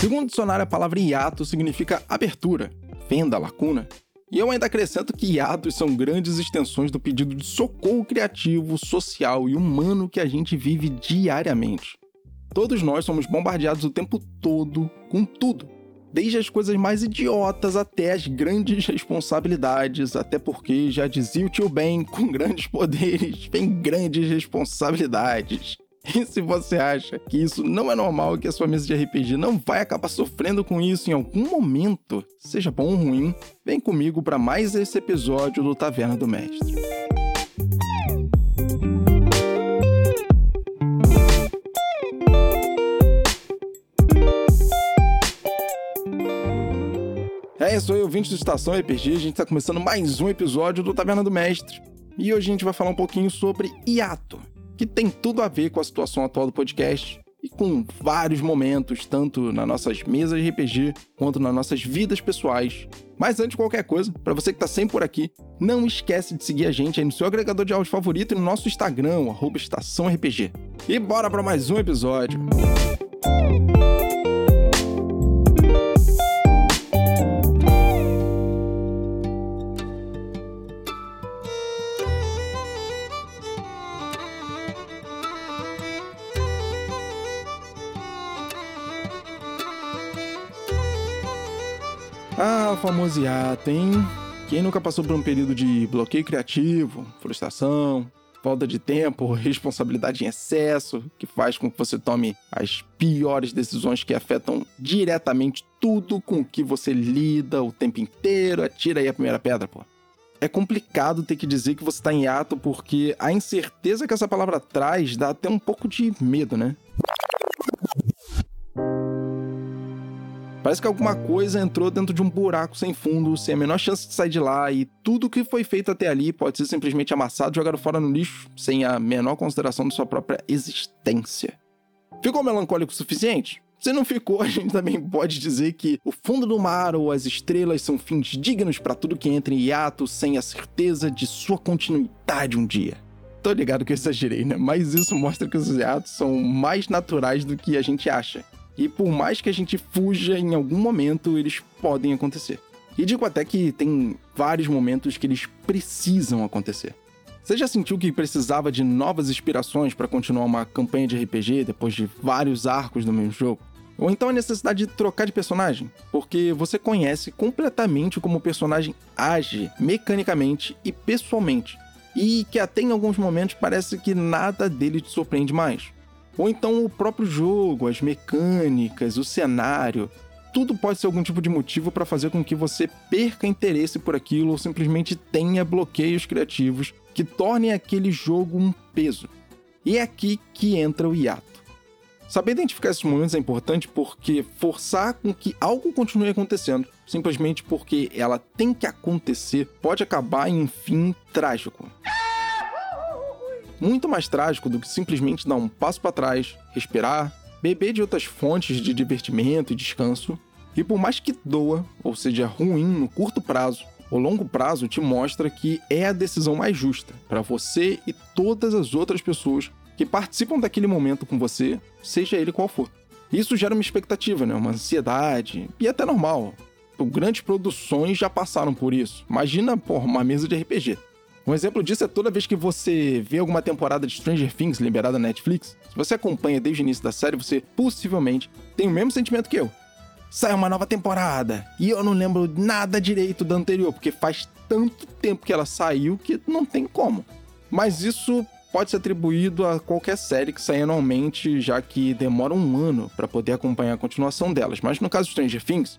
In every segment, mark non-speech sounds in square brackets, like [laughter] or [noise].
Segundo o dicionário, a palavra hiato significa abertura, fenda, lacuna. E eu ainda acrescento que hiatos são grandes extensões do pedido de socorro criativo, social e humano que a gente vive diariamente. Todos nós somos bombardeados o tempo todo com tudo, desde as coisas mais idiotas até as grandes responsabilidades, até porque já dizia o tio Ben, com grandes poderes vem grandes responsabilidades. E se você acha que isso não é normal que a sua mesa de RPG não vai acabar sofrendo com isso em algum momento, seja bom ou ruim, vem comigo para mais esse episódio do Taverna do Mestre. É, isso aí, ouvinte do Estação RPG, a gente está começando mais um episódio do Taverna do Mestre. E hoje a gente vai falar um pouquinho sobre hiato que tem tudo a ver com a situação atual do podcast e com vários momentos, tanto nas nossas mesas de RPG quanto nas nossas vidas pessoais. Mas antes de qualquer coisa, para você que está sempre por aqui, não esquece de seguir a gente aí no seu agregador de áudio favorito e no nosso Instagram, arroba Estação RPG. E bora para mais um episódio! Ah, o famoso hiato, hein? Quem nunca passou por um período de bloqueio criativo, frustração, falta de tempo, [laughs] responsabilidade em excesso, que faz com que você tome as piores decisões que afetam diretamente tudo com que você lida o tempo inteiro? Atira aí a primeira pedra, pô. É complicado ter que dizer que você está em hiato porque a incerteza que essa palavra traz dá até um pouco de medo, né? Parece que alguma coisa entrou dentro de um buraco sem fundo, sem a menor chance de sair de lá, e tudo que foi feito até ali pode ser simplesmente amassado, jogado fora no lixo, sem a menor consideração de sua própria existência. Ficou melancólico o suficiente? Se não ficou, [laughs] a gente também pode dizer que o fundo do mar ou as estrelas são fins dignos para tudo que entra em hiato sem a certeza de sua continuidade um dia. Tô ligado que eu exagerei, né? Mas isso mostra que os hiatos são mais naturais do que a gente acha. E por mais que a gente fuja, em algum momento eles podem acontecer. E digo até que tem vários momentos que eles precisam acontecer. Você já sentiu que precisava de novas inspirações para continuar uma campanha de RPG depois de vários arcos do mesmo jogo? Ou então a necessidade de trocar de personagem, porque você conhece completamente como o personagem age mecanicamente e pessoalmente, e que até em alguns momentos parece que nada dele te surpreende mais. Ou então o próprio jogo, as mecânicas, o cenário. Tudo pode ser algum tipo de motivo para fazer com que você perca interesse por aquilo ou simplesmente tenha bloqueios criativos que tornem aquele jogo um peso. E é aqui que entra o hiato. Saber identificar esses momentos é importante porque forçar com que algo continue acontecendo, simplesmente porque ela tem que acontecer, pode acabar em um fim trágico muito mais trágico do que simplesmente dar um passo para trás, respirar, beber de outras fontes de divertimento e descanso. E por mais que doa, ou seja ruim no curto prazo, o longo prazo te mostra que é a decisão mais justa para você e todas as outras pessoas que participam daquele momento com você, seja ele qual for. Isso gera uma expectativa, né? uma ansiedade, e é até normal. Grandes produções já passaram por isso. Imagina, porra, uma mesa de RPG. Um exemplo disso é toda vez que você vê alguma temporada de Stranger Things liberada na Netflix, se você acompanha desde o início da série, você possivelmente tem o mesmo sentimento que eu. Sai uma nova temporada e eu não lembro nada direito da anterior, porque faz tanto tempo que ela saiu que não tem como. Mas isso pode ser atribuído a qualquer série que saia anualmente, já que demora um ano para poder acompanhar a continuação delas. Mas no caso de Stranger Things,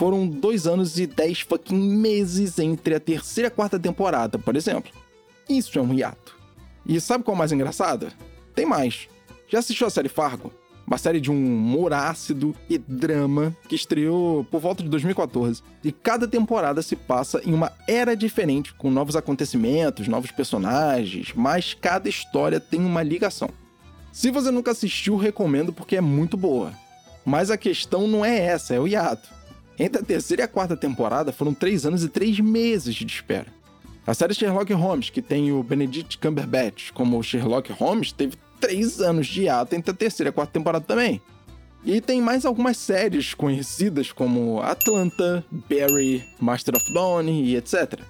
foram dois anos e dez fucking meses entre a terceira e a quarta temporada, por exemplo. Isso é um hiato. E sabe qual é o mais engraçado? Tem mais. Já assistiu a série Fargo? Uma série de um humor ácido e drama que estreou por volta de 2014. E cada temporada se passa em uma era diferente, com novos acontecimentos, novos personagens, mas cada história tem uma ligação. Se você nunca assistiu, recomendo porque é muito boa. Mas a questão não é essa, é o hiato. Entre a terceira e a quarta temporada foram três anos e três meses de espera. A série Sherlock Holmes, que tem o Benedict Cumberbatch como Sherlock Holmes, teve três anos de hiato entre a terceira e a quarta temporada também. E tem mais algumas séries conhecidas como Atlanta, Barry, Master of None e etc.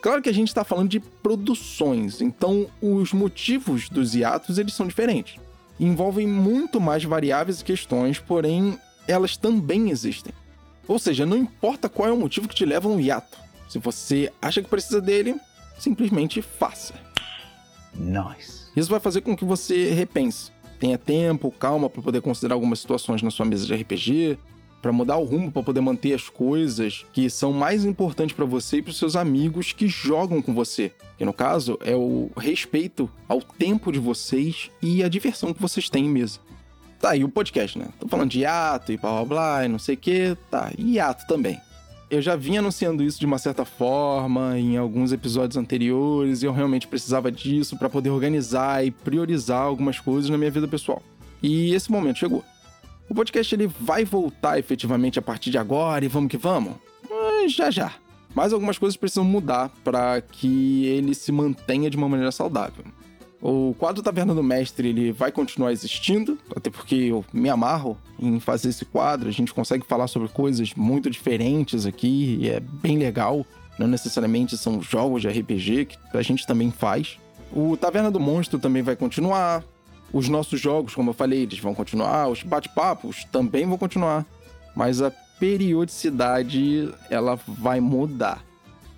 Claro que a gente está falando de produções, então os motivos dos hiatos eles são diferentes. Envolvem muito mais variáveis e questões, porém elas também existem. Ou seja, não importa qual é o motivo que te leva a um hiato. Se você acha que precisa dele, simplesmente faça. Nice. Isso vai fazer com que você repense. Tenha tempo, calma para poder considerar algumas situações na sua mesa de RPG, para mudar o rumo, para poder manter as coisas que são mais importantes para você e para seus amigos que jogam com você. Que no caso é o respeito ao tempo de vocês e a diversão que vocês têm em mesa. Tá, e o podcast, né? Tô falando de hiato e blá blá blá e não sei o que. Tá, e hiato também. Eu já vinha anunciando isso de uma certa forma em alguns episódios anteriores e eu realmente precisava disso para poder organizar e priorizar algumas coisas na minha vida pessoal. E esse momento chegou. O podcast ele vai voltar efetivamente a partir de agora e vamos que vamos? Mas já já. Mas algumas coisas precisam mudar para que ele se mantenha de uma maneira saudável. O quadro Taverna do Mestre ele vai continuar existindo, até porque eu me amarro em fazer esse quadro. A gente consegue falar sobre coisas muito diferentes aqui e é bem legal. Não necessariamente são jogos de RPG que a gente também faz. O Taverna do Monstro também vai continuar. Os nossos jogos, como eu falei, eles vão continuar, os bate-papos também vão continuar, mas a periodicidade ela vai mudar.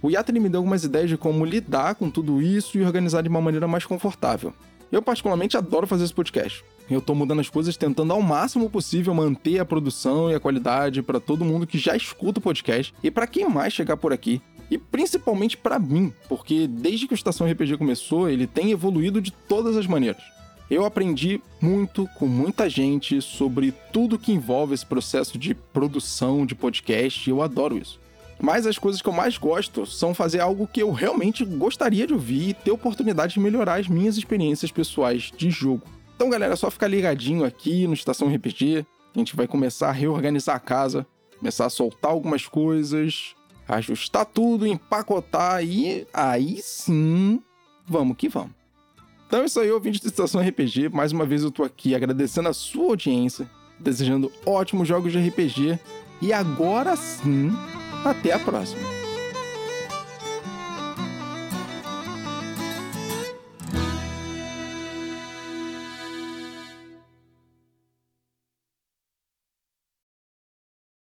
O Yata me deu algumas ideias de como lidar com tudo isso e organizar de uma maneira mais confortável. Eu particularmente adoro fazer esse podcast. Eu tô mudando as coisas tentando ao máximo possível manter a produção e a qualidade para todo mundo que já escuta o podcast e para quem mais chegar por aqui. E principalmente para mim, porque desde que o Estação RPG começou, ele tem evoluído de todas as maneiras. Eu aprendi muito com muita gente sobre tudo que envolve esse processo de produção de podcast e eu adoro isso. Mas as coisas que eu mais gosto são fazer algo que eu realmente gostaria de ouvir e ter oportunidade de melhorar as minhas experiências pessoais de jogo. Então, galera, é só ficar ligadinho aqui no Estação RPG. A gente vai começar a reorganizar a casa, começar a soltar algumas coisas, ajustar tudo, empacotar e aí sim, vamos que vamos. Então é isso aí, ouvinte do Estação RPG. Mais uma vez eu tô aqui agradecendo a sua audiência, desejando ótimos jogos de RPG. E agora sim, até a próxima.